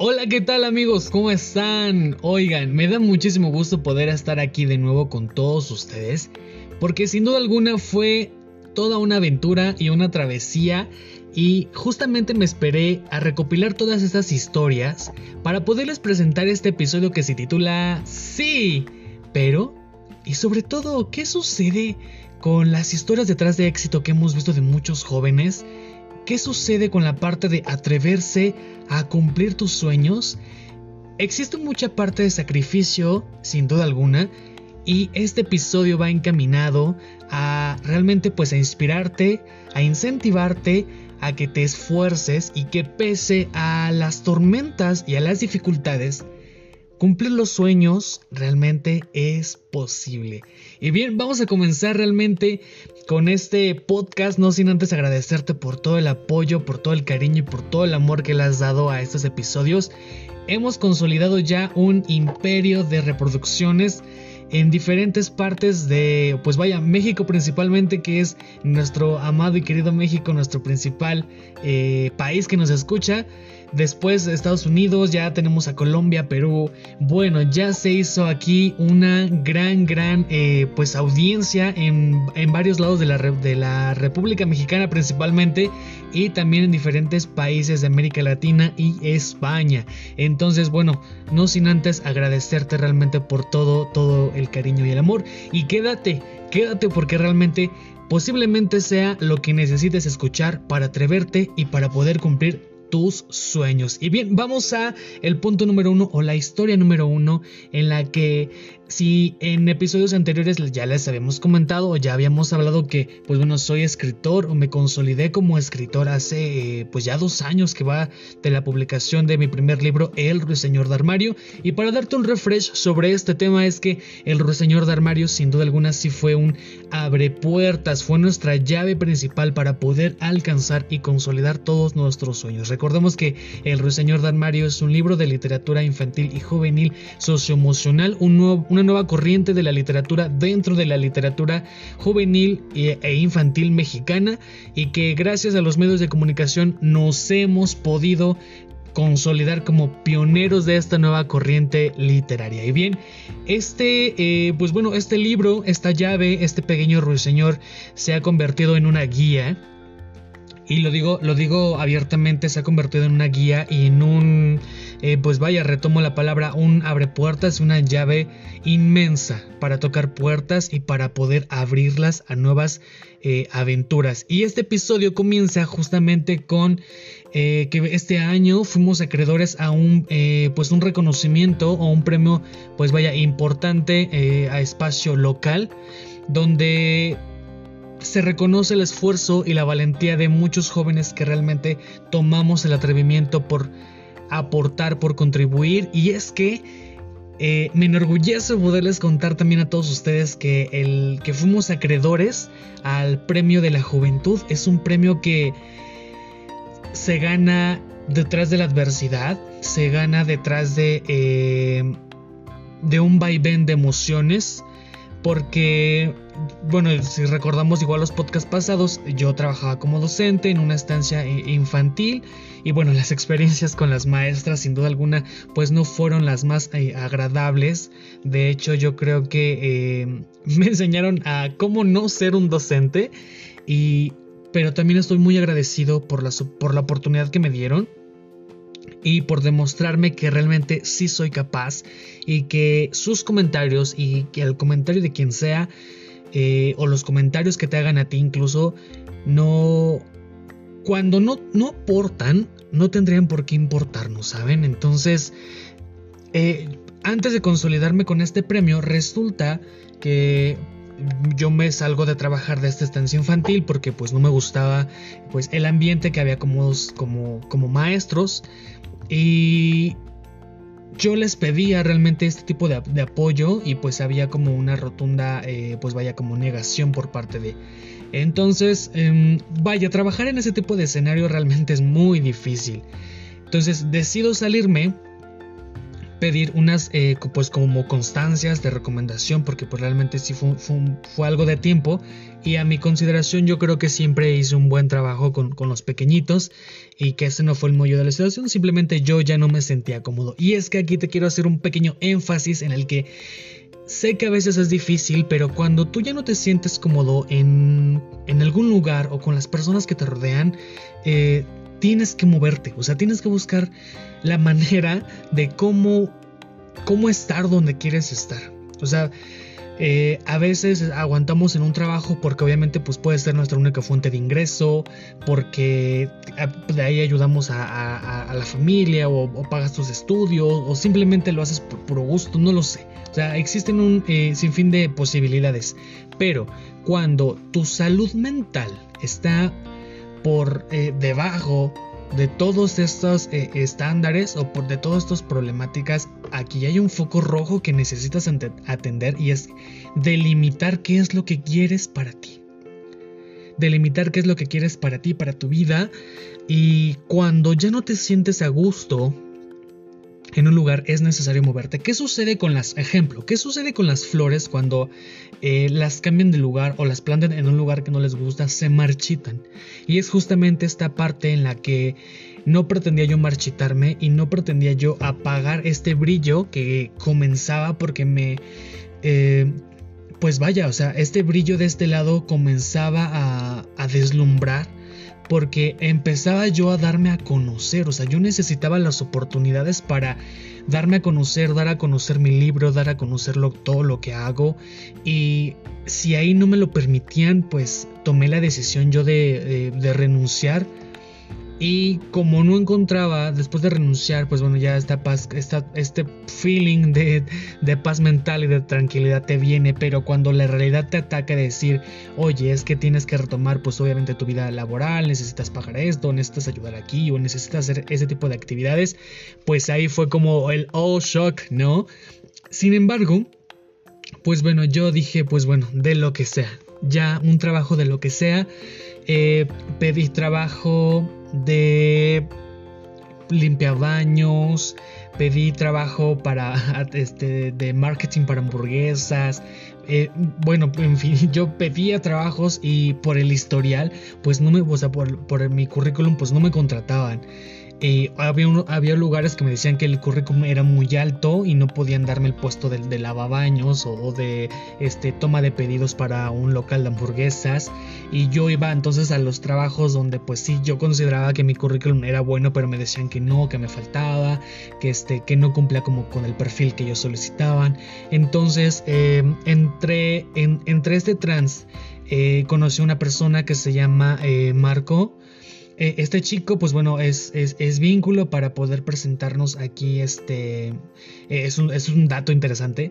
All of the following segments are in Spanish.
Hola, ¿qué tal amigos? ¿Cómo están? Oigan, me da muchísimo gusto poder estar aquí de nuevo con todos ustedes, porque sin duda alguna fue toda una aventura y una travesía y justamente me esperé a recopilar todas estas historias para poderles presentar este episodio que se titula Sí, pero y sobre todo, ¿qué sucede con las historias detrás de éxito que hemos visto de muchos jóvenes? ¿Qué sucede con la parte de atreverse a cumplir tus sueños? Existe mucha parte de sacrificio, sin duda alguna, y este episodio va encaminado a realmente pues a inspirarte, a incentivarte a que te esfuerces y que pese a las tormentas y a las dificultades, Cumplir los sueños realmente es posible. Y bien, vamos a comenzar realmente con este podcast, no sin antes agradecerte por todo el apoyo, por todo el cariño y por todo el amor que le has dado a estos episodios. Hemos consolidado ya un imperio de reproducciones en diferentes partes de, pues vaya, México principalmente, que es nuestro amado y querido México, nuestro principal eh, país que nos escucha. Después de Estados Unidos, ya tenemos a Colombia, Perú. Bueno, ya se hizo aquí una gran, gran eh, pues audiencia en, varios lados de la, de la República Mexicana principalmente y también en diferentes países de América Latina y España. Entonces, bueno, no sin antes agradecerte realmente por todo, todo el cariño y el amor. Y quédate, quédate porque realmente posiblemente sea lo que necesites escuchar para atreverte y para poder cumplir tus sueños. Y bien, vamos a el punto número uno o la historia número uno en la que si en episodios anteriores ya les habíamos comentado o ya habíamos hablado que, pues bueno, soy escritor o me consolidé como escritor hace, eh, pues ya dos años que va de la publicación de mi primer libro, El Ruiseñor de Armario. Y para darte un refresh sobre este tema es que El Ruiseñor de Armario, sin duda alguna, sí fue un abre puertas, fue nuestra llave principal para poder alcanzar y consolidar todos nuestros sueños. Recordemos que El Ruiseñor de Armario es un libro de literatura infantil y juvenil socioemocional, una nueva corriente de la literatura dentro de la literatura juvenil e infantil mexicana y que gracias a los medios de comunicación nos hemos podido consolidar como pioneros de esta nueva corriente literaria. Y bien, este, eh, pues bueno, este libro, esta llave, este pequeño ruiseñor se ha convertido en una guía. Y lo digo, lo digo abiertamente, se ha convertido en una guía y en un eh, pues vaya, retomo la palabra, un abre puertas, una llave inmensa para tocar puertas y para poder abrirlas a nuevas eh, aventuras. Y este episodio comienza justamente con eh, que este año fuimos acreedores a un, pues un reconocimiento o un premio, pues vaya, importante a espacio local, donde se reconoce el esfuerzo y la valentía de muchos jóvenes que realmente tomamos el atrevimiento por aportar, por contribuir. Y es que eh, me enorgullece poderles contar también a todos ustedes que el que fuimos acreedores al premio de la juventud es un premio que se gana detrás de la adversidad, se gana detrás de, eh, de un vaivén de emociones, porque bueno, si recordamos igual los podcasts pasados, yo trabajaba como docente en una estancia infantil y bueno, las experiencias con las maestras sin duda alguna pues no fueron las más eh, agradables. De hecho, yo creo que eh, me enseñaron a cómo no ser un docente y pero también estoy muy agradecido por la, por la oportunidad que me dieron y por demostrarme que realmente sí soy capaz y que sus comentarios y que el comentario de quien sea eh, o los comentarios que te hagan a ti incluso no cuando no, no aportan no tendrían por qué importarnos saben entonces eh, antes de consolidarme con este premio resulta que yo me salgo de trabajar de esta estancia infantil porque pues no me gustaba pues el ambiente que había como, como, como maestros y yo les pedía realmente este tipo de, apoyo y pues había como una rotunda, eh, pues vaya como negación por parte de... Entonces, em, vaya, trabajar en ese tipo de escenario realmente es muy difícil. Entonces decido salirme pedir unas eh, pues como constancias de recomendación porque pues realmente sí fue, fue, algo de tiempo. Y a mi consideración yo creo que siempre hice un buen trabajo con, con, los pequeñitos y que ese no fue el mollo de la situación. Simplemente yo ya no me sentía cómodo. Y es que aquí te quiero hacer un pequeño énfasis en el que sé que a veces es difícil pero cuando tú ya no te sientes cómodo en, en algún lugar o con las personas que te rodean eh, tienes que moverte, o sea, tienes que buscar la manera de cómo, cómo estar donde quieres estar. O sea, eh, a veces aguantamos en un trabajo porque obviamente pues puede ser nuestra única fuente de ingreso, porque de ahí ayudamos a, la familia o, pagas tus estudios o simplemente lo haces por puro gusto, no lo sé. O sea, existen un eh, sinfín de posibilidades, pero cuando tu salud mental está por eh, debajo de todos estos eh, estándares o por de todas estas problemáticas, aquí hay un foco rojo que necesitas atender y es delimitar qué es lo que quieres para ti. Delimitar qué es lo que quieres para ti, para tu vida. Y cuando ya no te sientes a gusto en un lugar es necesario moverte. ¿Qué sucede con las, ejemplo, qué sucede con las flores cuando eh, las cambian de lugar o las plantan en un lugar que no les gusta? Se marchitan. Y es justamente esta parte en la que no pretendía yo marchitarme y no pretendía yo apagar este brillo que comenzaba porque me... Eh, pues vaya, o sea, este brillo de este lado comenzaba a, a deslumbrar porque empezaba yo a darme a conocer, o sea, yo necesitaba las oportunidades para darme a conocer, dar a conocer mi libro, dar a conocer todo lo que hago. Y si ahí no me lo permitían, pues tomé la decisión yo de, de renunciar y como no encontraba, después de renunciar, pues bueno, ya esta paz, este feeling de, paz mental y de tranquilidad te viene, pero cuando la realidad te ataca de decir, oye, es que tienes que retomar pues obviamente tu vida laboral, necesitas pagar esto, necesitas ayudar aquí o necesitas hacer ese tipo de actividades, pues ahí fue como el oh shock, ¿no? Sin embargo, pues bueno, yo dije, pues bueno, de lo que sea, ya un trabajo de lo que sea, eh, pedí trabajo de limpiabaños, pedí trabajo para este, de marketing para hamburguesas. Eh, bueno, en fin, yo pedía trabajos y por el historial, pues no me, o sea, por, por mi currículum, pues no me contrataban. Eh, había, había lugares que me decían que el currículum era muy alto y no podían darme el puesto de, lavabaños o, de este, toma de pedidos para un local de hamburguesas. Y yo iba entonces a los trabajos donde pues sí, yo consideraba que mi currículum era bueno, pero me decían que no, que me faltaba, que, este, que no cumplía como con el perfil que ellos solicitaban. Entonces, eh, entre, en, entre este trans, eh, conocí a una persona que se llama Marco eh, este chico, pues bueno, es, es, vínculo para poder presentarnos aquí. Este eh, es, un, es, un, dato interesante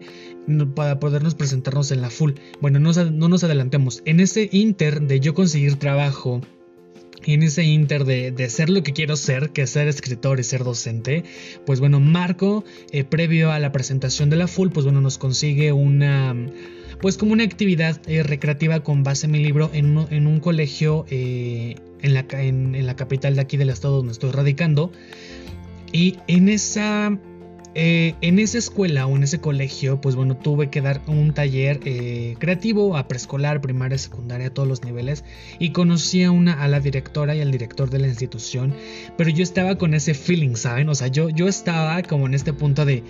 para podernos presentarnos en la full. Bueno, no, no nos adelantemos. En ese inter de yo conseguir trabajo y en ese inter de, ser lo que quiero ser, que es ser escritor y ser docente, pues bueno, Marco, eh, previo a la presentación de la full, pues bueno, nos consigue una pues como una actividad recreativa con base en mi libro en, un colegio en, la, en, la, capital de aquí del estado donde estoy radicando. Y en esa, eh, en esa escuela o en ese colegio, pues bueno, tuve que dar un taller creativo a preescolar, primaria, secundaria, a todos los niveles. Y conocí a, una, a la directora y al director de la institución. Pero yo estaba con ese feeling, ¿saben? O sea, yo, yo estaba como en este punto de...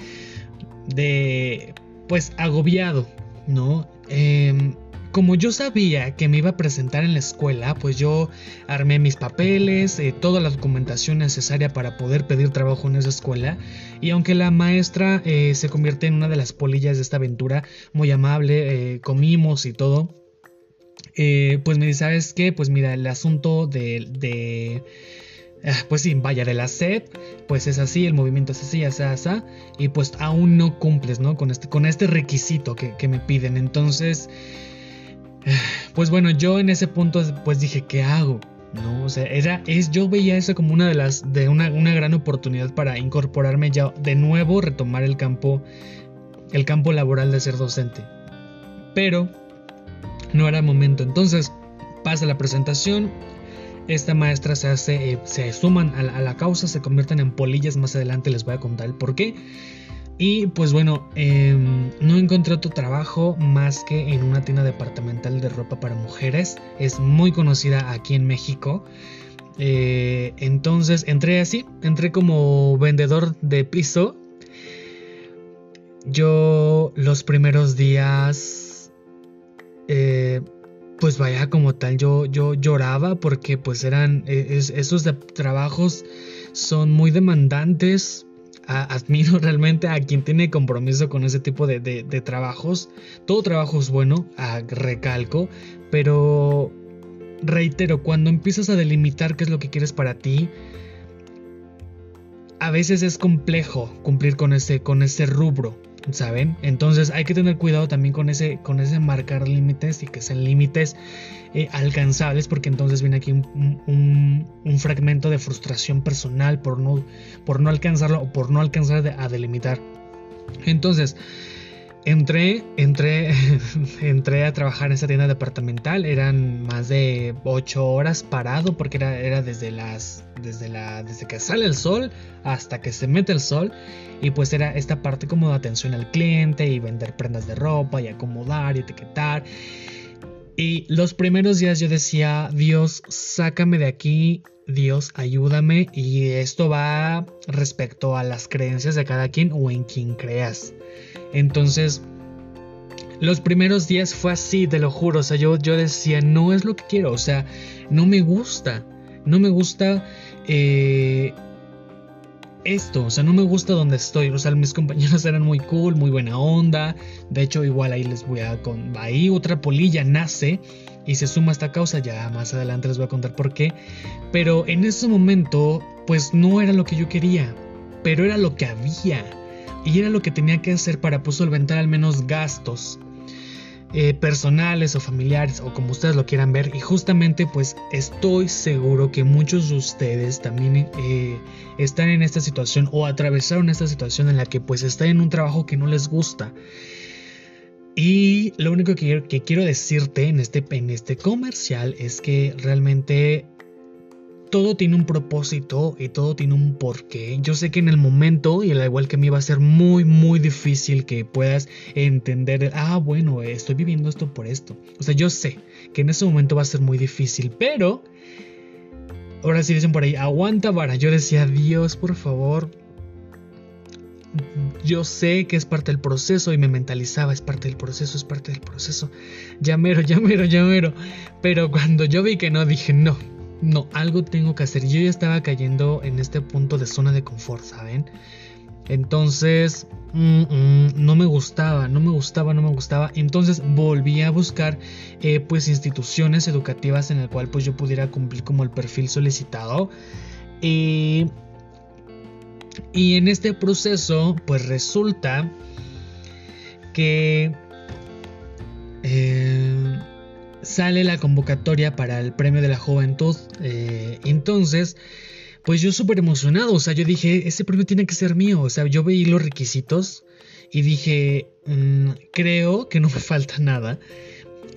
de pues agobiado ¿no? Em, como yo sabía que me iba a presentar en la escuela, pues yo armé mis papeles, eh, toda la documentación necesaria para poder pedir trabajo en esa escuela. Y aunque la maestra eh, se convierte en una de las polillas de esta aventura, muy amable, eh, comimos y todo, pues me dice, ¿sabes qué? Pues mira, el asunto de Ah, pues sí, vaya, de la sed, pues es así, el movimiento es así, así, así, y pues aún no cumples, ¿no? Con este, con este requisito que, me piden. Entonces, pues bueno, yo en ese punto pues dije, ¿qué hago? No, o sea, era, es, yo veía eso como una de las, de una, una gran oportunidad para incorporarme ya de nuevo, retomar el campo, el campo laboral de ser docente. Pero no era momento. Entonces, pasa la presentación, esta maestra se hace, eh, se suman a la, causa, se convierten en polillas. Más adelante les voy a contar el por qué. Y pues bueno, em, no encontré otro trabajo más que en una tienda departamental de ropa para mujeres. Es muy conocida aquí en México. Eh, entonces entré así, entré como vendedor de piso. Yo los primeros días, eh, pues vaya como tal, yo, yo lloraba porque pues eran, e, esos trabajos son muy demandantes. Admiro realmente a quien tiene compromiso con ese tipo de, trabajos. Todo trabajo es bueno, recalco, pero reitero, cuando empiezas a delimitar qué es lo que quieres para ti, a veces es complejo cumplir con ese, con ese rubro, ¿saben? Entonces hay que tener cuidado también con ese, con ese marcar límites y que sean límites eh, alcanzables, porque entonces viene aquí un, fragmento de frustración personal por no, por no alcanzarlo o por no alcanzar a delimitar. Entonces, Entré, entré, entré a trabajar en esa tienda departamental. Eran más de 8 horas parado porque era, era desde las. Desde la. Desde que sale el sol hasta que se mete el sol. Y pues era esta parte como de atención al cliente y vender prendas de ropa y acomodar y etiquetar. Y los primeros días yo decía, Dios, sácame de aquí, Dios, ayúdame. Y esto va respecto a las creencias de cada quien o en quien creas. Entonces, los primeros días fue así, te lo juro. O sea, yo, yo decía, no es lo que quiero. O sea, no me gusta. No me gusta eh, esto. O sea, no me gusta donde estoy. O sea, mis compañeros eran muy cool, muy buena onda. De hecho, igual ahí les voy a... Con, ahí otra polilla nace y se suma a esta causa. Ya más adelante les voy a contar por qué. Pero en ese momento, pues no era lo que yo quería. Pero era lo que había y era lo que tenía que hacer para pues, solventar al menos gastos eh, personales o familiares o como ustedes lo quieran ver. Y justamente pues estoy seguro que muchos de ustedes también eh, están en esta situación o atravesaron esta situación en la que pues están en un trabajo que no les gusta. Y lo único que, que quiero decirte en este, en este comercial es que realmente todo tiene un propósito y todo tiene un porqué. Yo sé que en el momento, y al igual que a mí, va a ser muy, muy difícil que puedas entender, ah, bueno, estoy viviendo esto por esto. O sea, yo sé que en ese momento va a ser muy difícil, pero... Ahora sí dicen por ahí, aguanta vara. Yo decía, Dios, por favor. Yo sé que es parte del proceso y me mentalizaba, es parte del proceso, es parte del proceso. Llamero, llamero, llamero. Pero cuando yo vi que no, dije, no, no, algo tengo que hacer. Yo ya estaba cayendo en este punto de zona de confort, ¿saben? Entonces, mm, mm, no me gustaba, no me gustaba, no me gustaba. Entonces volví a buscar eh, pues instituciones educativas en el cual pues yo pudiera cumplir como el perfil solicitado. y en este proceso pues resulta que... Eh, sale la convocatoria para el premio de la juventud. Eh, entonces, pues yo súper emocionado, o sea, yo dije, ese premio tiene que ser mío, o sea, yo veí los requisitos y dije, mm, creo que no me falta nada.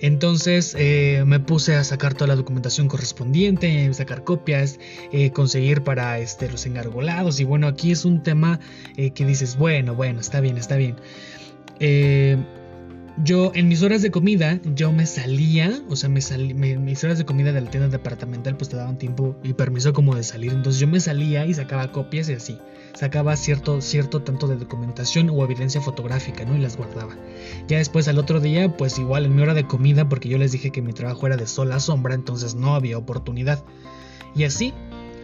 Entonces eh, me puse a sacar toda la documentación correspondiente, sacar copias, eh, conseguir para este, los engargolados. Y bueno, aquí es un tema que dices, bueno, bueno, está bien, está bien yo en mis horas de comida, yo me salía, o sea, me salí, mis horas de comida de la tienda departamental pues te daban tiempo y permiso como de salir, entonces yo me salía y sacaba copias y así, sacaba cierto, cierto tanto de documentación o evidencia fotográfica, ¿no? Y las guardaba. Ya después al otro día, pues igual en mi hora de comida, porque yo les dije que mi trabajo era de sol a sombra, entonces no había oportunidad. Y así,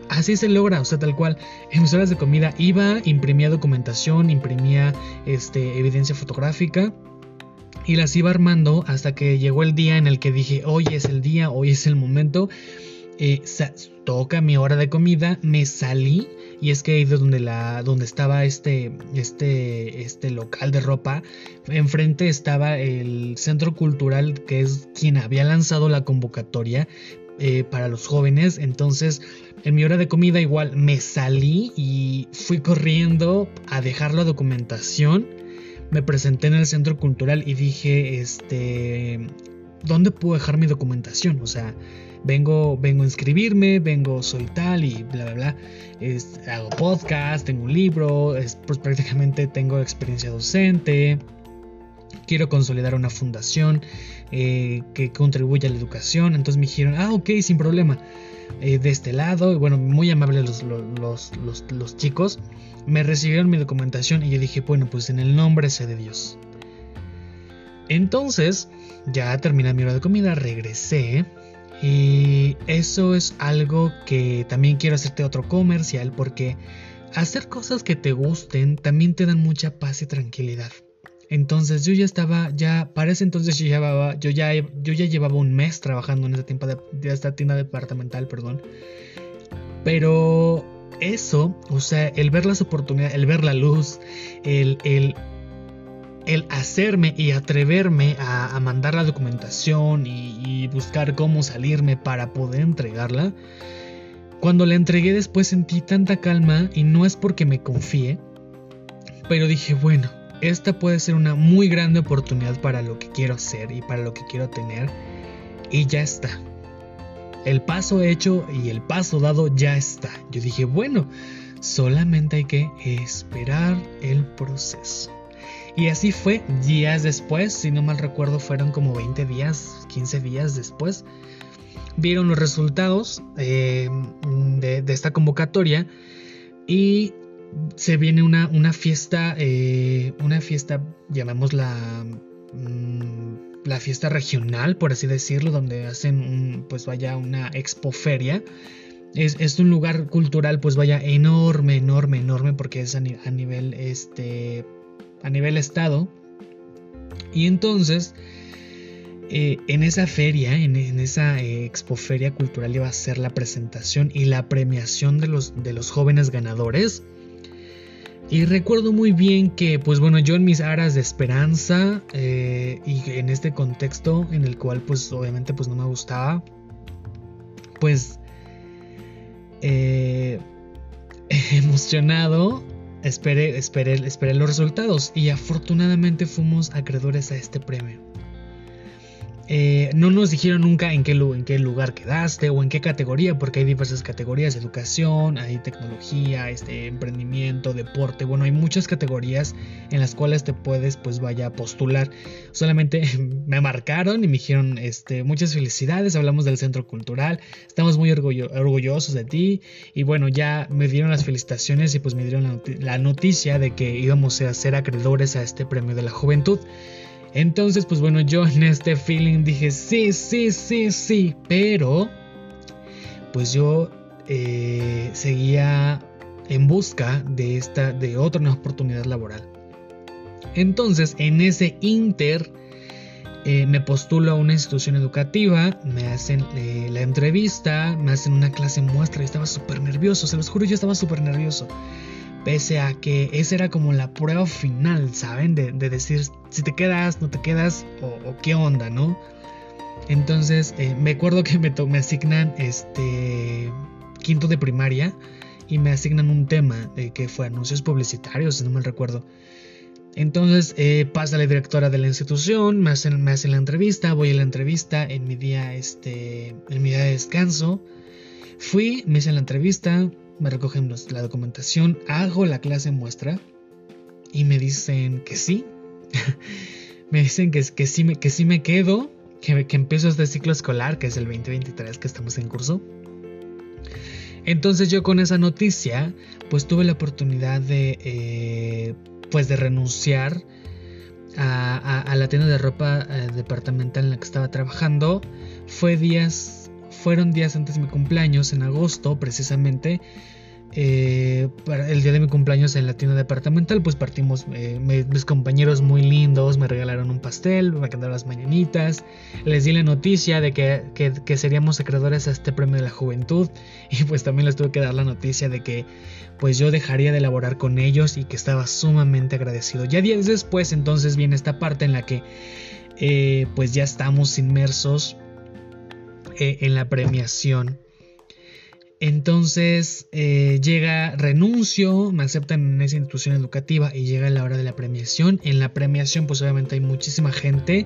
así se logra, o sea, tal cual. En mis horas de comida iba, imprimía documentación, imprimía este, evidencia fotográfica y las iba armando hasta que llegó el día en el que dije, hoy es el día, hoy es el momento. Eh, toca mi hora de comida, me salí y es que ahí de donde, la, donde estaba este, este, este local de ropa, enfrente estaba el centro cultural que es quien había lanzado la convocatoria eh, para los jóvenes. Entonces, en mi hora de comida igual me salí y fui corriendo a dejar la documentación me presenté en el centro cultural y dije, este, ¿dónde puedo dejar mi documentación? O sea, vengo, vengo a inscribirme, vengo, soy tal y bla, bla, bla. hago podcast, tengo un libro, pues prácticamente tengo experiencia docente. Quiero consolidar una fundación eh, que contribuya a la educación. Entonces me dijeron, ah, ok, sin problema. Eh, de este lado, y bueno, muy amables los, los, los, chicos, me recibieron mi documentación y yo dije, bueno, pues en el nombre sea de Dios. Entonces, ya terminé mi hora de comida, regresé y eso es algo que también quiero hacerte otro comercial porque hacer cosas que te gusten también te dan mucha paz y tranquilidad. Entonces yo ya estaba, ya para ese entonces yo, llevaba, yo, ya, yo ya llevaba un mes trabajando en esta tienda, de, esta tienda departamental, perdón. Pero eso, o sea, el ver las oportunidades, el ver la luz, el, el, el hacerme y atreverme a, mandar la documentación y, y buscar cómo salirme para poder entregarla, cuando la entregué después sentí tanta calma y no es porque me confíe, pero dije, bueno, esta puede ser una muy grande oportunidad para lo que quiero hacer y para lo que quiero tener. Y ya está. El paso hecho y el paso dado ya está. Yo dije, bueno, solamente hay que esperar el proceso. Y así fue días después, si no mal recuerdo fueron como 20 días, 15 días después. Vieron los resultados eh, de, de esta convocatoria y se viene una, una fiesta, eh, una fiesta, llamémosla mm, la fiesta regional, por así decirlo, donde hacen, pues vaya, una expoferia. Es, es, un lugar cultural, pues vaya, enorme, enorme, enorme, porque es a, nivel, este, a nivel estado. Y entonces, eh, en esa feria, en, esa eh, expoferia cultural iba a ser la presentación y la premiación de los, de los jóvenes ganadores. Y recuerdo muy bien que, pues bueno, yo en mis aras de esperanza eh, y en este contexto en el cual, pues obviamente, pues no me gustaba, pues eh, emocionado, esperé, esperé, esperé los resultados y afortunadamente fuimos acreedores a este premio. Eh, no nos dijeron nunca en qué, lugar quedaste o en qué categoría, porque hay diversas categorías, educación, hay tecnología, este, emprendimiento, deporte, bueno, hay muchas categorías en las cuales te puedes, pues vaya, postular. Solamente me marcaron y me dijeron, este, muchas felicidades, hablamos del centro cultural, estamos muy orgullosos de ti y bueno, ya me dieron las felicitaciones y pues me dieron la noticia de que íbamos a ser acreedores a este premio de la juventud. Entonces, pues bueno, yo en este feeling dije, sí, sí, sí, sí, pero pues yo eh, seguía en busca de esta, de otra nueva oportunidad laboral. Entonces, en ese inter, eh, me postulo a una institución educativa, me hacen eh, la entrevista, me hacen una clase muestra y estaba súper nervioso, se los juro, yo estaba súper nervioso. Pese a que esa era como la prueba final, ¿saben? De, decir si te quedas, no te quedas o, qué onda, ¿no? Entonces, eh, me acuerdo que me, me asignan este quinto de primaria y me asignan un tema de que fue anuncios publicitarios, si no me recuerdo. Entonces eh, pasa la directora de la institución, me hacen, me hacen la entrevista, voy a la entrevista en mi día, este, en mi día de descanso. Fui, me hice la entrevista, me recogen la documentación, hago la clase muestra y me dicen que sí. me dicen que, que, sí, me, que sí me quedo, que, que empiezo este ciclo escolar, que es el 2023 que estamos en curso. Entonces yo con esa noticia, pues tuve la oportunidad de, eh, pues de renunciar a, la tienda de ropa eh, departamental en la que estaba trabajando. Fue días fueron días antes de mi cumpleaños, en agosto precisamente. Eh, para el día de mi cumpleaños en la tienda departamental, pues partimos, eh, mis compañeros muy lindos me regalaron un pastel, me cantaron las mañanitas, les di la noticia de que, que, seríamos acreedores a este premio de la juventud y pues también les tuve que dar la noticia de que pues yo dejaría de elaborar con ellos y que estaba sumamente agradecido. Ya días después entonces viene esta parte en la que eh, pues ya estamos inmersos eh, en la premiación. Entonces eh, llega, renuncio, me aceptan en esa institución educativa y llega la hora de la premiación. En la premiación pues obviamente hay muchísima gente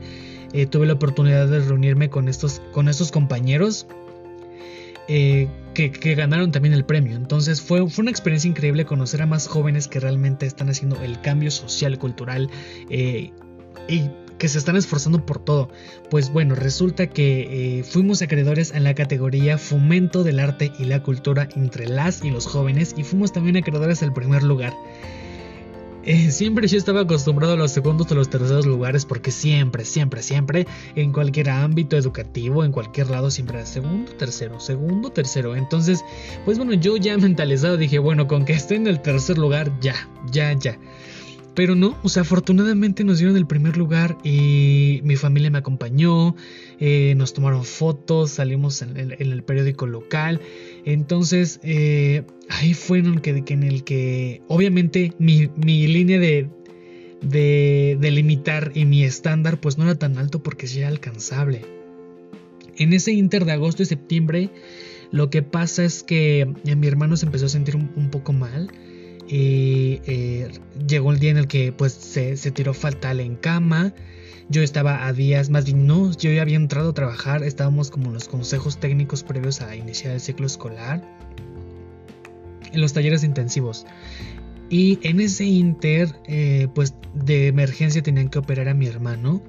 eh, tuve la oportunidad de reunirme con estos, con estos compañeros que, ganaron también el premio. Entonces fue, fue, una experiencia increíble conocer a más jóvenes que realmente están haciendo el cambio social, cultural y que se están esforzando por todo. Pues bueno, resulta que eh, fuimos acreedores en la categoría Fomento del Arte y la Cultura entre las y los jóvenes y fuimos también acreedores al primer lugar. Eh, siempre yo estaba acostumbrado a los segundos o los terceros lugares porque siempre, siempre, siempre en cualquier ámbito educativo, en cualquier lado, siempre era segundo, tercero, segundo, tercero. Entonces, pues bueno, yo ya mentalizado dije, bueno, con que esté en el tercer lugar, ya, ya, ya. Pero no, o sea, afortunadamente nos dieron el primer lugar y mi familia me acompañó, eh, nos tomaron fotos, salimos en, el periódico local. Entonces, eh, ahí fue en el que, en el que obviamente mi, línea de, de, limitar y mi estándar pues no era tan alto porque sí era alcanzable. En ese inter de agosto y septiembre, lo que pasa es que mi hermano se empezó a sentir un poco mal y eh, llegó el día en el que pues se, tiró fatal en cama. Yo estaba a días, más bien no, yo ya había entrado a trabajar, estábamos como en los consejos técnicos previos a iniciar el ciclo escolar, en los talleres intensivos. Y en ese inter, eh, pues de emergencia tenían que operar a mi hermano.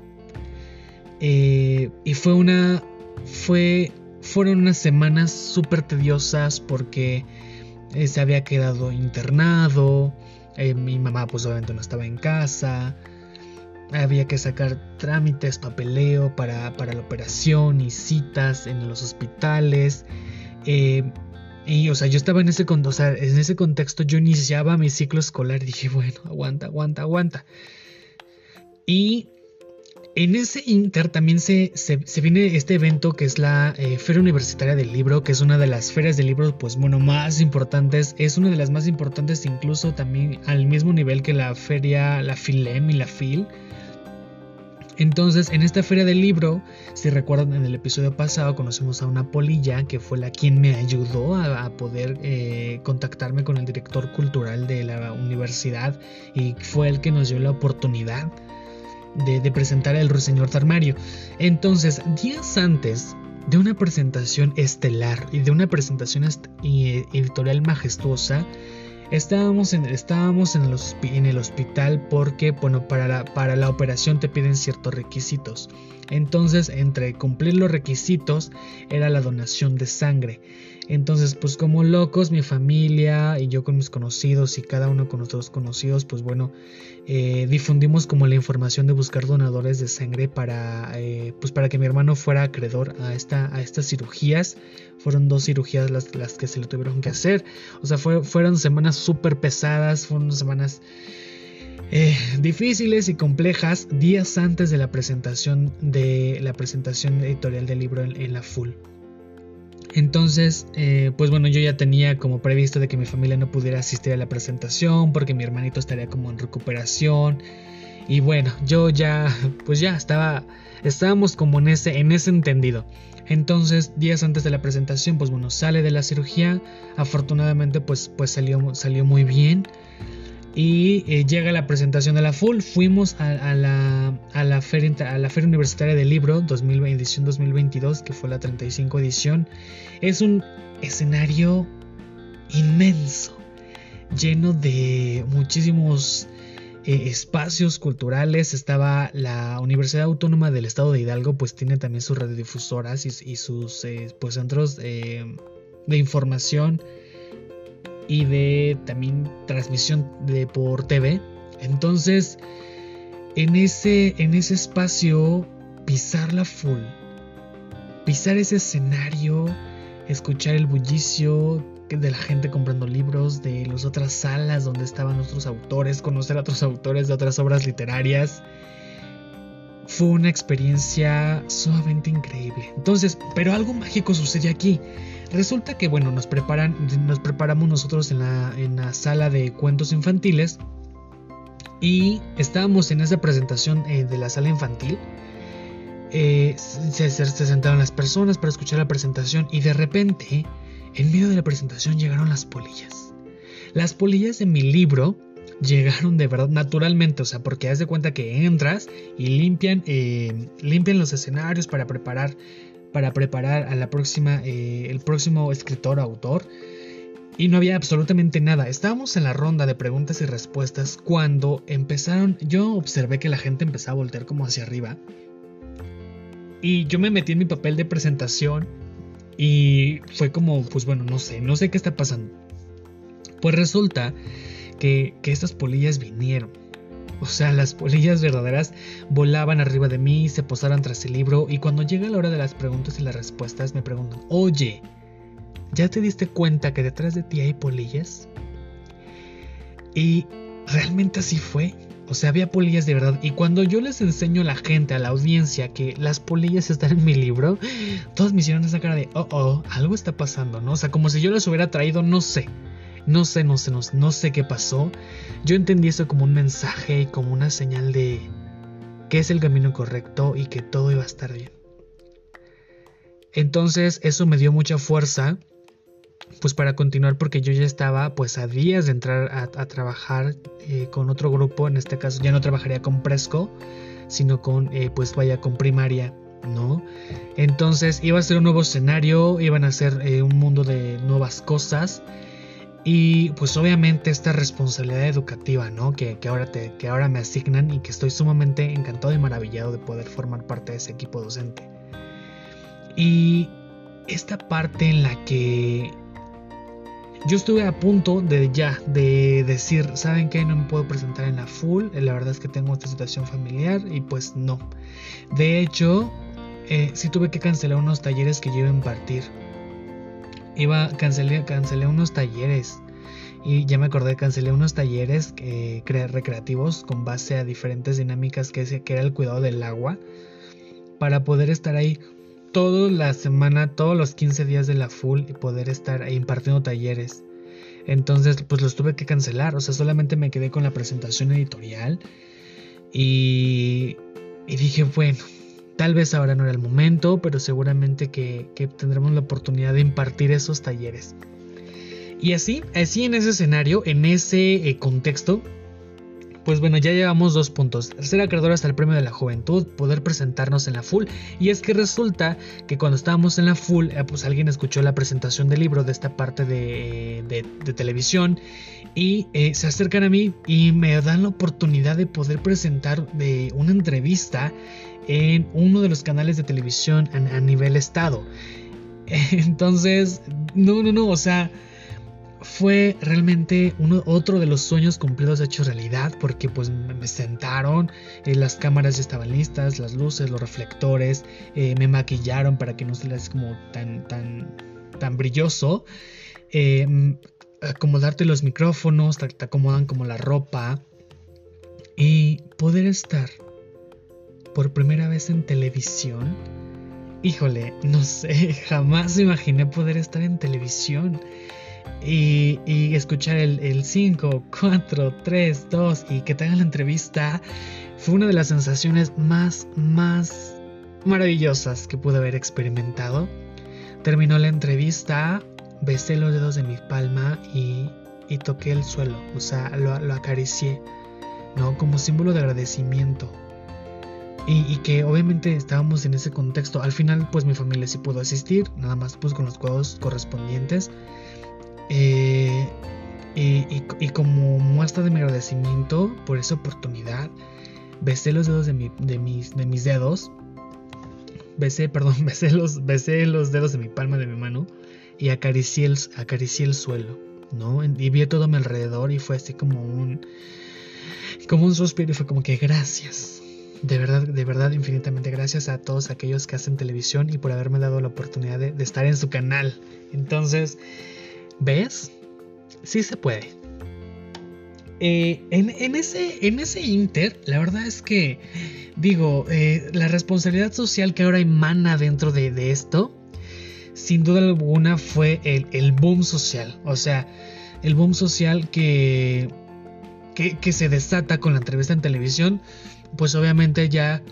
Eh, y fue una, fue, fueron unas semanas súper tediosas porque eh, se había quedado internado, eh, mi mamá pues obviamente no estaba en casa, había que sacar trámites, papeleo para, la operación y citas en los hospitales. Eh, y o sea, yo estaba en ese, o sea, en ese contexto, yo iniciaba mi ciclo escolar dije, bueno, aguanta, aguanta, aguanta. Y en ese inter también se, viene este evento que es la eh, Feria Universitaria del Libro, que es una de las ferias de libros, pues bueno, más importantes. Es una de las más importantes incluso también al mismo nivel que la feria, la FILEM y la FIL. Entonces, en esta feria del libro, si recuerdan en el episodio pasado, conocimos a una polilla que fue la quien me ayudó a, poder eh, contactarme con el director cultural de la universidad y fue el que nos dio la oportunidad de, presentar el Ruiseñor Tarmario. Entonces, días antes de una presentación estelar y de una presentación editorial majestuosa, estábamos en, estábamos en el hospital porque, bueno, para la, para la operación te piden ciertos requisitos. Entonces, entre cumplir los requisitos era la donación de sangre. Entonces, pues como locos, mi familia y yo con mis conocidos y cada uno con nuestros conocidos, pues bueno, eh, difundimos como la información de buscar donadores de sangre para, eh, pues para que mi hermano fuera acreedor a, esta, a estas cirugías. Fueron dos cirugías las, las que se le tuvieron que hacer. O sea, fueron semanas súper pesadas, fueron semanas... Eh, difíciles y complejas días antes de la presentación de la presentación editorial del libro en la full. Entonces, eh, pues bueno, yo ya tenía como previsto de que mi familia no pudiera asistir a la presentación porque mi hermanito estaría como en recuperación. Y bueno, yo ya, pues ya estaba, estábamos como en ese, en ese entendido. Entonces, días antes de la presentación, pues bueno, sale de la cirugía. Afortunadamente, pues, pues salió, salió muy bien y eh, llega la presentación de la full. Fuimos a, la, a, la, feria, a la Feria Universitaria del Libro 2020, edición 2022, que fue la 35 edición. Es un escenario inmenso, lleno de muchísimos eh, espacios culturales. Estaba la Universidad Autónoma del Estado de Hidalgo, pues tiene también sus radiodifusoras y, sus eh, pues, centros de información y de también transmisión de por TV. Entonces, en ese, en ese espacio, pisar la full, pisar ese escenario, escuchar el bullicio de la gente comprando libros, de las otras salas donde estaban otros autores, conocer a otros autores de otras obras literarias. Fue una experiencia sumamente increíble. Entonces, pero algo mágico sucede aquí. Resulta que, bueno, nos, preparan, nos preparamos nosotros en la, sala de cuentos infantiles y estábamos en esa presentación eh, de la sala infantil. Eh, se, se, sentaron las personas para escuchar la presentación y de repente, en medio de la presentación llegaron las polillas. Las polillas de mi libro llegaron de verdad naturalmente, o sea, porque haz de cuenta que entras y limpian, eh, limpian los escenarios para preparar, para preparar a la próxima, eh, el próximo escritor o autor. Y no había absolutamente nada. Estábamos en la ronda de preguntas y respuestas cuando empezaron, yo observé que la gente empezaba a voltear como hacia arriba. Y yo me metí en mi papel de presentación y fue como, pues bueno, no sé, no sé qué está pasando. Pues resulta que, estas polillas vinieron. O sea, las polillas verdaderas volaban arriba de mí, se posaron tras el libro y cuando llega la hora de las preguntas y las respuestas me preguntan, oye, ¿ya te diste cuenta que detrás de ti hay polillas? Y realmente así fue. O sea, había polillas de verdad. Y cuando yo les enseño a la gente, a la audiencia, que las polillas están en mi libro, todos me hicieron esa cara de, oh, oh, algo está pasando, ¿no? O sea, como si yo les hubiera traído, no sé, no sé, no sé, no, sé qué pasó. Yo entendí eso como un mensaje, como una señal de que es el camino correcto y que todo iba a estar bien. Entonces eso me dio mucha fuerza pues para continuar porque yo ya estaba pues a días de entrar a, trabajar eh, con otro grupo, en este caso ya no trabajaría con Presco, sino con eh, pues vaya con primaria, ¿no? Entonces iba a ser un nuevo escenario, iban a ser eh, un mundo de nuevas cosas y pues obviamente esta responsabilidad educativa, ¿no? Que, ahora te, que ahora me asignan y que estoy sumamente encantado y maravillado de poder formar parte de ese equipo docente. Y esta parte en la que yo estuve a punto de ya, de decir, ¿saben qué? No me puedo presentar en la full, la verdad es que tengo esta situación familiar y pues no. De hecho, eh, sí tuve que cancelar unos talleres que yo iba a impartir iba, cancelé, cancelé unos talleres. Y ya me acordé, cancelé unos talleres eh, recreativos con base a diferentes dinámicas que, que era el cuidado del agua. Para poder estar ahí toda la semana, todos los 15 días de la full y poder estar impartiendo talleres. Entonces, pues los tuve que cancelar. O sea, solamente me quedé con la presentación editorial. Y, y dije, bueno, Tal vez ahora no era el momento, pero seguramente que, tendremos la oportunidad de impartir esos talleres. Y así, así en ese escenario, en ese eh, contexto, pues bueno, ya llevamos dos puntos. Ser acreedor hasta el premio de la juventud, poder presentarnos en la full. Y es que resulta que cuando estábamos en la full, eh, pues alguien escuchó la presentación del libro de esta parte de, televisión y eh, se acercan a mí y me dan la oportunidad de poder presentar de una entrevista en uno de los canales de televisión a, nivel estado. Entonces, no, no, no, o sea, fue realmente uno, otro de los sueños cumplidos hechos realidad porque pues me sentaron, eh, las cámaras ya estaban listas, las luces, los reflectores, eh, me maquillaron para que no se les como tan, tan, tan brilloso, eh, acomodarte los micrófonos, te acomodan como la ropa y poder estar por primera vez en televisión. Híjole, no sé, jamás imaginé poder estar en televisión y, escuchar el 5, 4, 3, 2 y que te hagan la entrevista. Fue una de las sensaciones más, más maravillosas que pude haber experimentado. Terminó la entrevista, besé los dedos de mi palma y, y toqué el suelo, o sea, lo, lo acaricié, ¿no? Como símbolo de agradecimiento y, que obviamente estábamos en ese contexto. Al final, pues mi familia sí pudo asistir, nada más pues con los cuadros correspondientes. Eh, y, como muestra de mi agradecimiento por esa oportunidad, besé los dedos de, mis, de mis dedos. Besé, perdón, besé los, besé los dedos de mi palma de mi mano y acaricié el, acaricié el suelo, ¿no? Y vi todo a mi alrededor y fue así como un, como un suspiro y fue como que gracias, de verdad, de verdad, infinitamente gracias a todos aquellos que hacen televisión y por haberme dado la oportunidad de, estar en su canal. Entonces, ¿ves? Sí se puede. Eh, en, ese, en ese inter, la verdad es que, digo, eh, la responsabilidad social que ahora emana dentro de, esto, sin duda alguna fue el, el, boom social. O sea, el boom social que, que, que se desata con la entrevista en televisión pues obviamente ya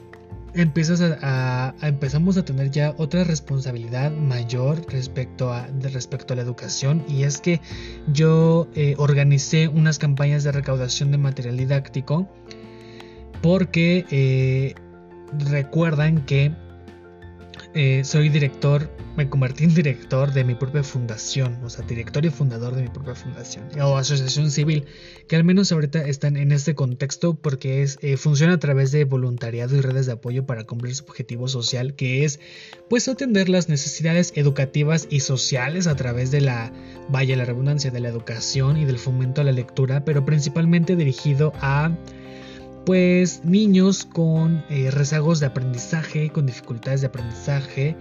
empiezas a, empezamos a tener ya otra responsabilidad mayor respecto a, respecto a la educación y es que yo eh, organicé unas campañas de recaudación de material didáctico porque eh, recuerdan que eh, soy director, me convertí en director de mi propia fundación, o sea, director y fundador de mi propia fundación, o asociación civil, que al menos ahorita están en este contexto porque es, eh, funciona a través de voluntariado y redes de apoyo para cumplir su objetivo social, que es pues atender las necesidades educativas y sociales a través de la, vaya la redundancia, de la educación y del fomento a la lectura, pero principalmente dirigido a pues niños con eh, rezagos de aprendizaje, con dificultades de aprendizaje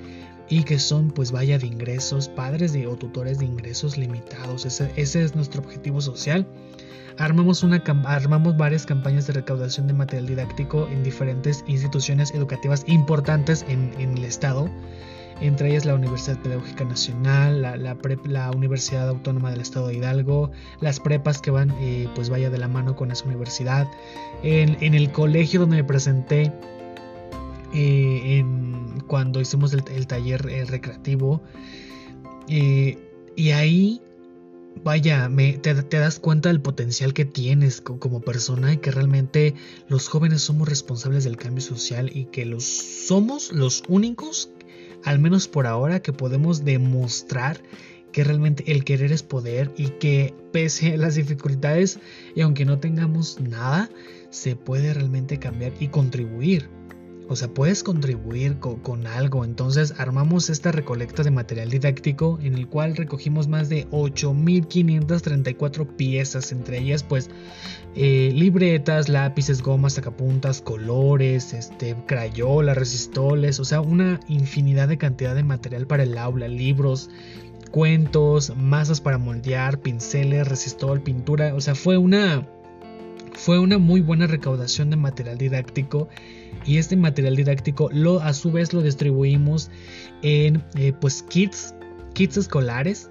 y que son pues vaya de ingresos, padres de, o tutores de ingresos limitados. Ese, es nuestro objetivo social. Armamos, una, armamos varias campañas de recaudación de material didáctico en diferentes instituciones educativas importantes en, en el estado entre ellas la Universidad Pedagógica Nacional, la, Universidad Autónoma del Estado de Hidalgo, las prepas que van, eh, pues vaya de la mano con esa universidad, en, el colegio donde me presenté eh, cuando hicimos el, taller eh, recreativo, y ahí vaya, te, te, das cuenta del potencial que tienes como persona y que realmente los jóvenes somos responsables del cambio social y que los somos los únicos al menos por ahora, que podemos demostrar que realmente el querer es poder y que pese a las dificultades y aunque no tengamos nada, se puede realmente cambiar y contribuir. O sea, puedes contribuir con, algo. Entonces armamos esta recolecta de material didáctico en el cual recogimos más de 8.534 piezas, entre ellas pues eh, libretas, lápices, gomas, sacapuntas, colores, este, crayolas, resistoles, o sea, una infinidad de cantidad de material para el aula, libros, cuentos, masas para moldear, pinceles, resistol, pintura, o sea, fue una fue una muy buena recaudación de material didáctico y este material didáctico lo a su vez lo distribuimos en eh, pues kits kits escolares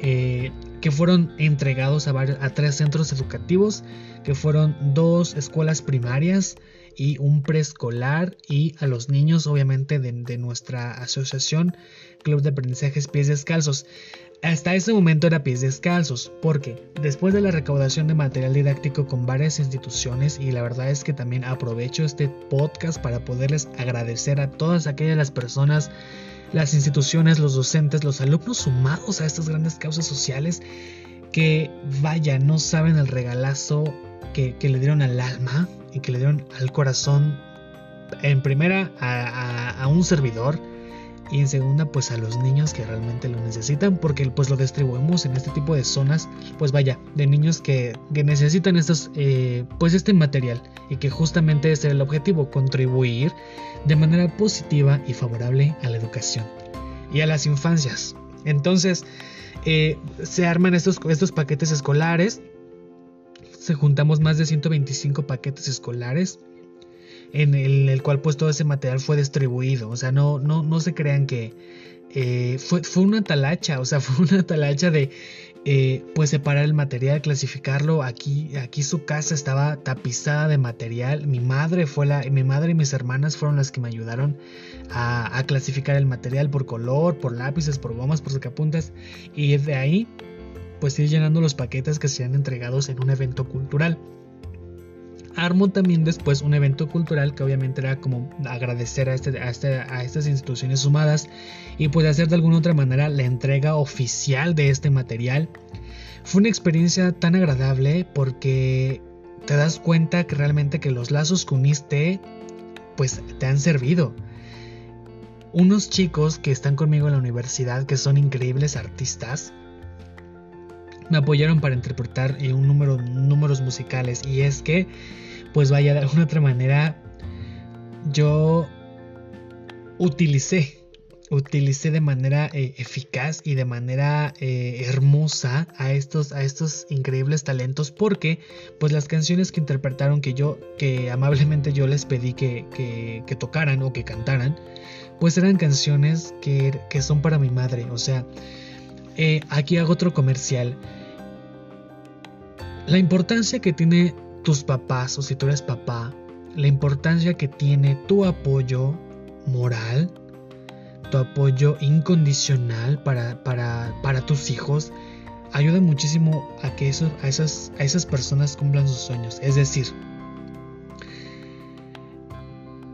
eh, que fueron entregados a, a tres centros educativos que fueron dos escuelas primarias y un preescolar y a los niños obviamente de, de, nuestra asociación Club de Aprendizajes Pies Descalzos. Hasta ese momento era pies descalzos, porque después de la recaudación de material didáctico con varias instituciones, y la verdad es que también aprovecho este podcast para poderles agradecer a todas aquellas las personas, las instituciones, los docentes, los alumnos sumados a estas grandes causas sociales, que vaya, no saben el regalazo que, le dieron al alma y que le dieron al corazón, en primera a un servidor, y en segunda pues a los niños que realmente lo necesitan porque pues lo distribuimos en este tipo de zonas pues vaya de niños que, necesitan estos eh, pues este material y que justamente ese es el objetivo contribuir de manera positiva y favorable a la educación y a las infancias. Entonces eh, se arman estos, estos paquetes escolares se juntamos más de 125 paquetes escolares en el, cual pues todo ese material fue distribuido. O sea, no, no, no se crean que eh, fue, fue una talacha, o sea, fue una talacha de eh, pues separar el material, clasificarlo. Aquí, aquí su casa estaba tapizada de material. Mi madre fue la, mi madre y mis hermanas fueron las que me ayudaron a, clasificar el material por color, por lápices, por gomas, por sacapuntas. Y de ahí, pues ir llenando los paquetes que sean entregados en un evento cultural. Armo también después un evento cultural que obviamente era como agradecer a, este, este, a, estas instituciones sumadas y pues hacer de alguna otra manera la entrega oficial de este material. Fue una experiencia tan agradable porque te das cuenta que realmente que los lazos que uniste pues te han servido. Unos chicos que están conmigo en la universidad que son increíbles artistas me apoyaron para interpretar eh, un número números musicales y es que pues vaya de alguna otra manera yo utilicé utilicé de manera eh, eficaz y de manera eh, hermosa a estos, a estos increíbles talentos porque pues las canciones que interpretaron que yo que amablemente yo les pedí que, que, tocaran o que cantaran pues eran canciones que, que son para mi madre. O sea aquí hago otro comercial. La importancia que tiene tus papás o si tú eres papá la importancia que tiene tu apoyo moral, tu apoyo incondicional para, para, para tus hijos, ayuda muchísimo a que eso, a, esas, a esas personas cumplan sus sueños. Es decir,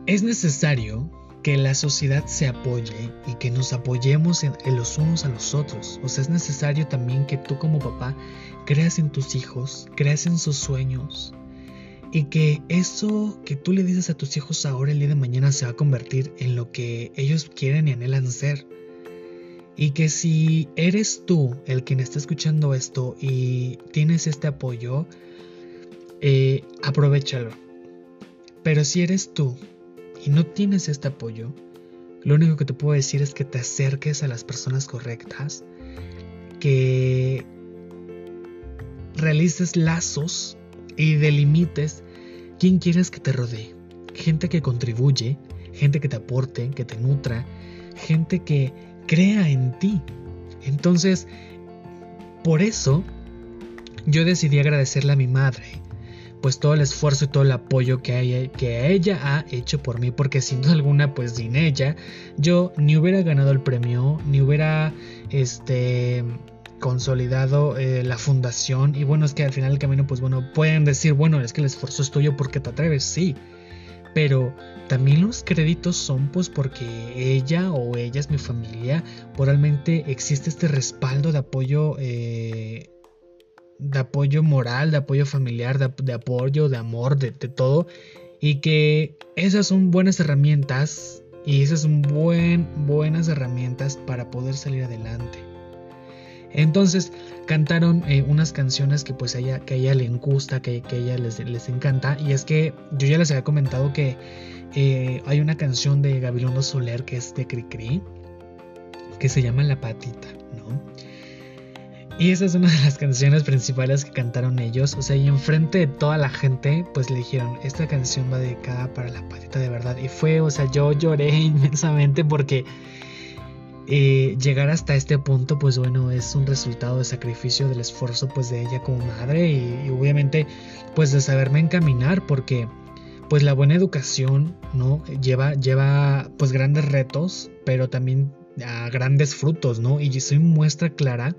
es necesario que la sociedad se apoye y que nos apoyemos en, los unos a los otros. O sea, es necesario también que tú como papá creas en tus hijos, creas en sus sueños y que eso que tú le dices a tus hijos ahora el día de mañana se va a convertir en lo que ellos quieren y anhelan ser. Y que si eres tú el quien está escuchando esto y tienes este apoyo, eh, aprovechalo. Pero si eres tú y no tienes este apoyo, lo único que te puedo decir es que te acerques a las personas correctas, que realices lazos y delimites quién quieres que te rodee. Gente que contribuye, gente que te aporte, que te nutra, gente que crea en ti. Entonces, por eso, yo decidí agradecerle a mi madre, pues todo el esfuerzo y todo el apoyo que, ella ha hecho por mí, porque sin duda alguna, pues sin ella, yo ni hubiera ganado el premio, ni hubiera, este, consolidado eh, la fundación y bueno es que al final del camino pues bueno pueden decir bueno es que el esfuerzo es tuyo porque te atreves sí pero también los créditos son pues porque ella o ella es mi familia, realmente existe este respaldo de apoyo, eh, de apoyo moral, de apoyo familiar, de, apoyo, de amor, de, de, todo. Y que esas son buenas herramientas y esas son buen, buenas herramientas para poder salir adelante. Entonces cantaron eh, unas canciones que pues a ella, que ella le gusta, que, a ella les, les, encanta. Y es que yo ya les había comentado que eh, hay una canción de Gabilondo Soler que es de Cricri, que se llama La Patita, ¿no? Y esa es una de las canciones principales que cantaron ellos. O sea, y enfrente de toda la gente, pues le dijeron, esta canción va dedicada para la patita de verdad. Y fue, o sea, yo lloré inmensamente porque eh, llegar hasta este punto, pues bueno, es un resultado de sacrificio del esfuerzo pues de ella como madre y, obviamente pues de saberme encaminar porque pues la buena educación, ¿no? Lleva, lleva pues grandes retos, pero también a grandes frutos, ¿no? Y soy muestra clara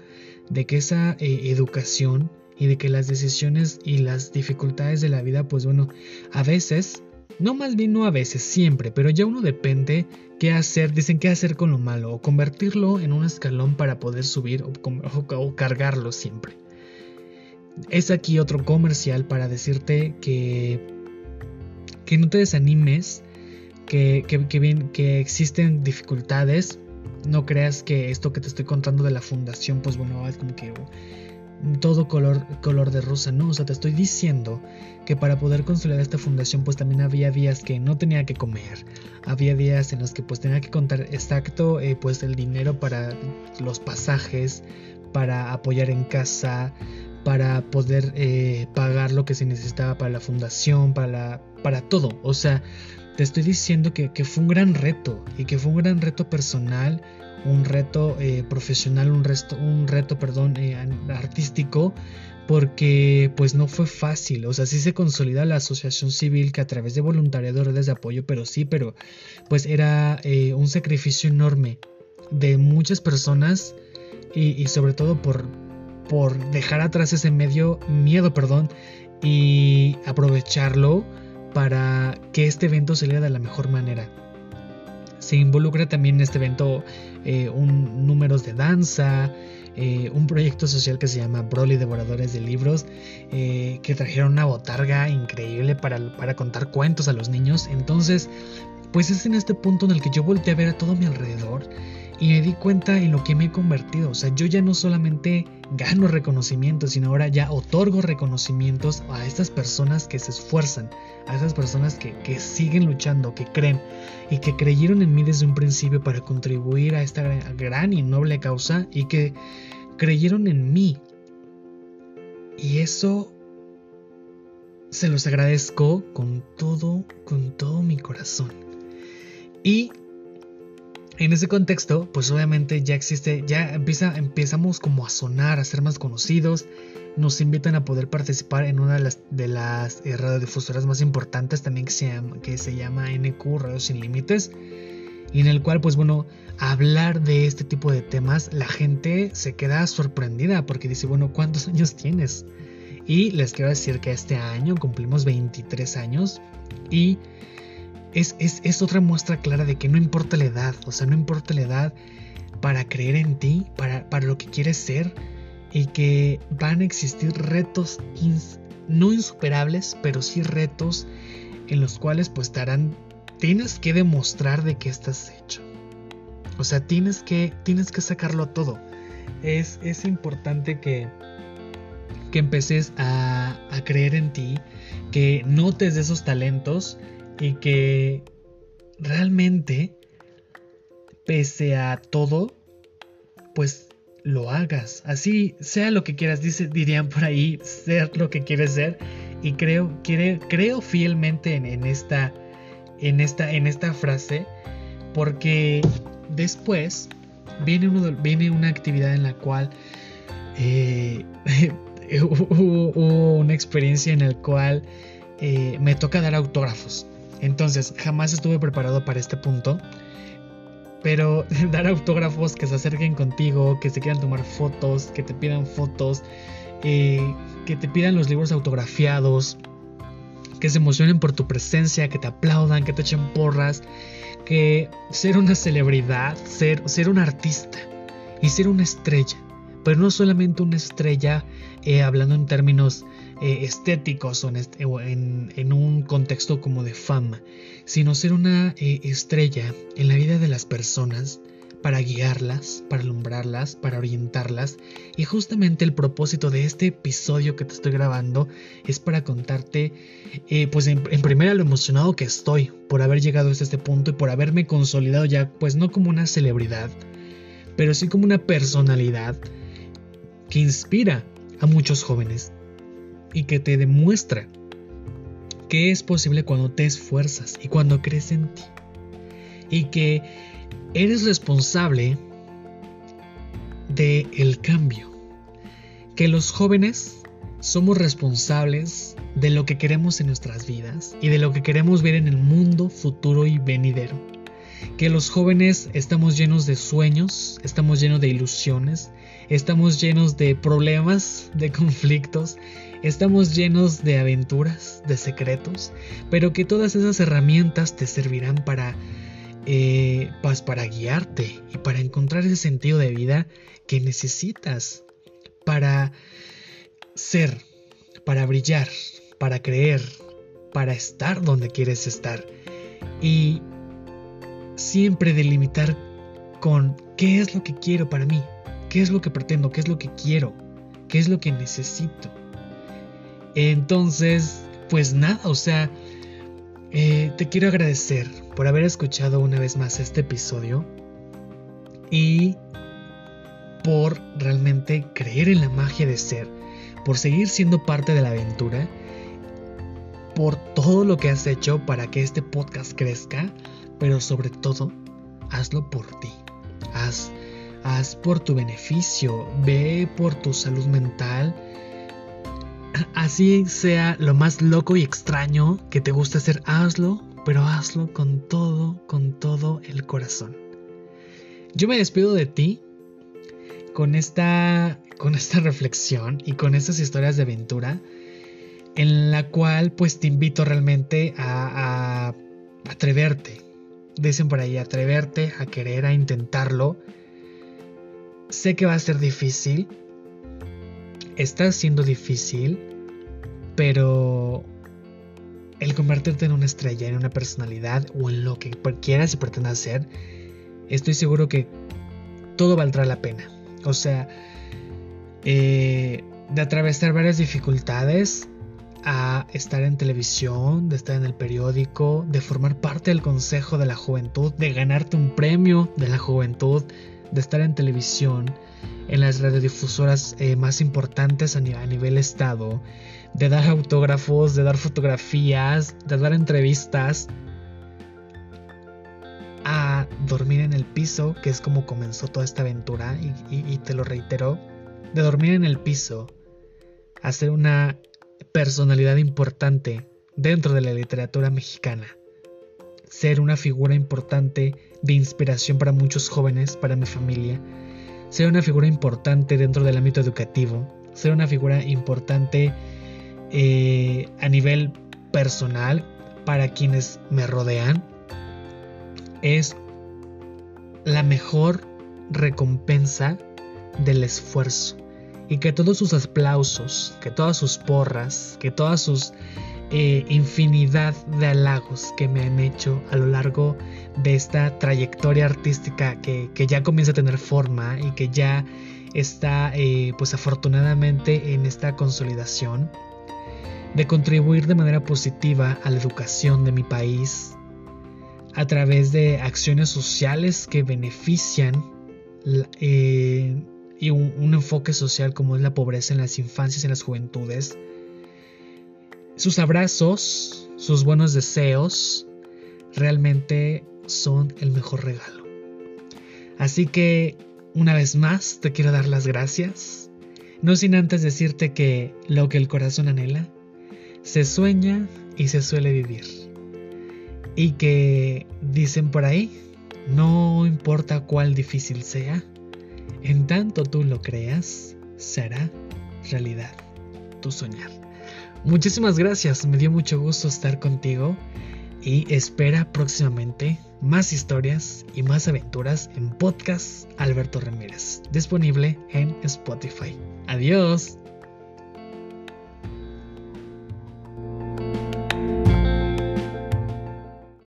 de que esa eh, educación y de que las decisiones y las dificultades de la vida, pues bueno, a veces no, más bien no a veces, siempre, pero ya uno depende qué hacer, dicen qué hacer con lo malo, o convertirlo en un escalón para poder subir o, cargarlo siempre. Es aquí otro comercial para decirte que, que no te desanimes, que, que, que existen dificultades. No creas que esto que te estoy contando de la fundación, pues bueno, es como que todo color, color de rosa, no, o sea, te estoy diciendo que para poder consolidar esta fundación pues también había días que no tenía que comer, había días en los que pues tenía que contar exacto eh, pues el dinero para los pasajes, para apoyar en casa, para poder eh, pagar lo que se necesitaba para la fundación, para, para todo, o sea, te estoy diciendo que, que fue un gran reto y que fue un gran reto personal, un reto eh, profesional, un, un reto, perdón, eh, artístico, porque pues no fue fácil, o sea, sí se consolida la asociación civil que a través de voluntariado, redes de apoyo, pero sí, pero pues era eh, un sacrificio enorme de muchas personas y, sobre todo por, por dejar atrás ese medio miedo, perdón, y aprovecharlo para que este evento saliera de la mejor manera. Se involucra también en este evento eh, un, números de danza, eh, un proyecto social que se llama Broly Devoradores de Libros, eh, que trajeron una botarga increíble para, para contar cuentos a los niños. Entonces, pues es en este punto en el que yo volteé a ver a todo mi alrededor y me di cuenta en lo que me he convertido. O sea, yo ya no solamente gano reconocimientos, sino ahora ya otorgo reconocimientos a estas personas que se esfuerzan, a esas personas que, que siguen luchando, que creen y que creyeron en mí desde un principio para contribuir a esta gran y noble causa y que creyeron en mí. Y eso se los agradezco con todo, con todo mi corazón. Y en ese contexto, pues obviamente ya existe, ya empieza, empezamos como a sonar, a ser más conocidos. Nos invitan a poder participar en una de las, de las eh, radiodifusoras más importantes también que se, llama, que se llama NQ, Radio Sin Límites. Y en el cual, pues bueno, hablar de este tipo de temas, la gente se queda sorprendida porque dice, bueno, ¿cuántos años tienes? Y les quiero decir que este año cumplimos 23 años y es, otra muestra clara de que no importa la edad, o sea, no importa la edad para creer en ti, para, para lo que quieres ser y que van a existir retos no insuperables, pero sí retos en los cuales pues darán, tienes que demostrar de qué estás hecho. O sea, tienes que, tienes que sacarlo todo. Es, es importante que, que empeces a, a creer en ti, que notes de esos talentos y que realmente, pese a todo, pues lo hagas. Así sea lo que quieras, dice, dirían por ahí, ser lo que quieres ser. Y creo, creo fielmente en, esta, en, esta, en esta frase, porque después viene, uno, viene una actividad en la cual eh, hubo, una experiencia en la cual eh, me toca dar autógrafos. Entonces, jamás estuve preparado para este punto. Pero dar autógrafos que se acerquen contigo, que se quieran tomar fotos, que te pidan fotos, eh, que te pidan los libros autografiados, que se emocionen por tu presencia, que te aplaudan, que te echen porras, que ser una celebridad, ser, ser un artista y ser una estrella. Pero no solamente una estrella eh, hablando en términos eh, estéticos en, un contexto como de fama, sino ser una eh, estrella en la vida de las personas para guiarlas, para alumbrarlas, para orientarlas. Y justamente el propósito de este episodio que te estoy grabando es para contarte, eh, pues en, primera lo emocionado que estoy por haber llegado hasta este punto y por haberme consolidado ya, pues no como una celebridad, pero sí como una personalidad que inspira a muchos jóvenes y que te demuestra que es posible cuando te esfuerzas y cuando crees en ti. Y que eres responsable de el cambio. Que los jóvenes somos responsables de lo que queremos en nuestras vidas y de lo que queremos ver en el mundo futuro y venidero. Que los jóvenes estamos llenos de sueños, estamos llenos de ilusiones, estamos llenos de problemas, de conflictos Estamos llenos de aventuras, de secretos, pero que todas esas herramientas te servirán para, eh, pues para guiarte y para encontrar ese sentido de vida que necesitas para ser, para brillar, para creer, para estar donde quieres estar y siempre delimitar con qué es lo que quiero para mí, qué es lo que pretendo, qué es lo que quiero, qué es lo que necesito. Entonces, pues nada, o sea, eh, te quiero agradecer por haber escuchado una vez más este episodio y por realmente creer en la magia de ser, por seguir siendo parte de la aventura, por todo lo que has hecho para que este podcast crezca, pero sobre todo, hazlo por ti. Haz, haz por tu beneficio, ve por tu salud mental, así sea lo más loco y extraño que te guste hacer, hazlo, pero hazlo con todo, con todo el corazón. Yo me despido de ti con esta, con esta reflexión y con estas historias de aventura en la cual pues te invito realmente a, a atreverte. Dicen por ahí, atreverte a querer, a intentarlo. Sé que va a ser difícil, está siendo difícil, pero el convertirte en una estrella, en una personalidad o en lo que quieras y pretendas ser, estoy seguro que todo valdrá la pena. O sea, eh, de atravesar varias dificultades a estar en televisión, de estar en el periódico, de formar parte del Consejo de la Juventud, de ganarte un premio de la juventud, de estar en televisión, en las radiodifusoras eh, más importantes a, nivel estado, de dar autógrafos, de dar fotografías, de dar entrevistas, a dormir en el piso, que es como comenzó toda esta aventura, y, te lo reitero, de dormir en el piso a ser una personalidad importante dentro de la literatura mexicana, ser una figura importante de inspiración para muchos jóvenes, para mi familia, ser una figura importante dentro del ámbito educativo, ser una figura importante eh, a nivel personal para quienes me rodean, es la mejor recompensa del esfuerzo. Y que todos sus aplausos, que todas sus porras, que todas sus eh, infinidad de halagos que me han hecho a lo largo de esta trayectoria artística que, ya comienza a tener forma y que ya está eh, pues afortunadamente en esta consolidación de contribuir de manera positiva a la educación de mi país a través de acciones sociales que benefician eh, y un, enfoque social como es la pobreza en las infancias y en las juventudes. Sus abrazos, sus buenos deseos, realmente son el mejor regalo. Así que, una vez más, te quiero dar las gracias. No sin antes decirte que lo que el corazón anhela, se sueña y se suele vivir. Y que dicen por ahí, no importa cuál difícil sea, en tanto tú lo creas, será realidad tu soñar. Muchísimas gracias, me dio mucho gusto estar contigo y espera próximamente más historias y más aventuras en podcast Alberto Ramírez, disponible en Spotify. Adiós.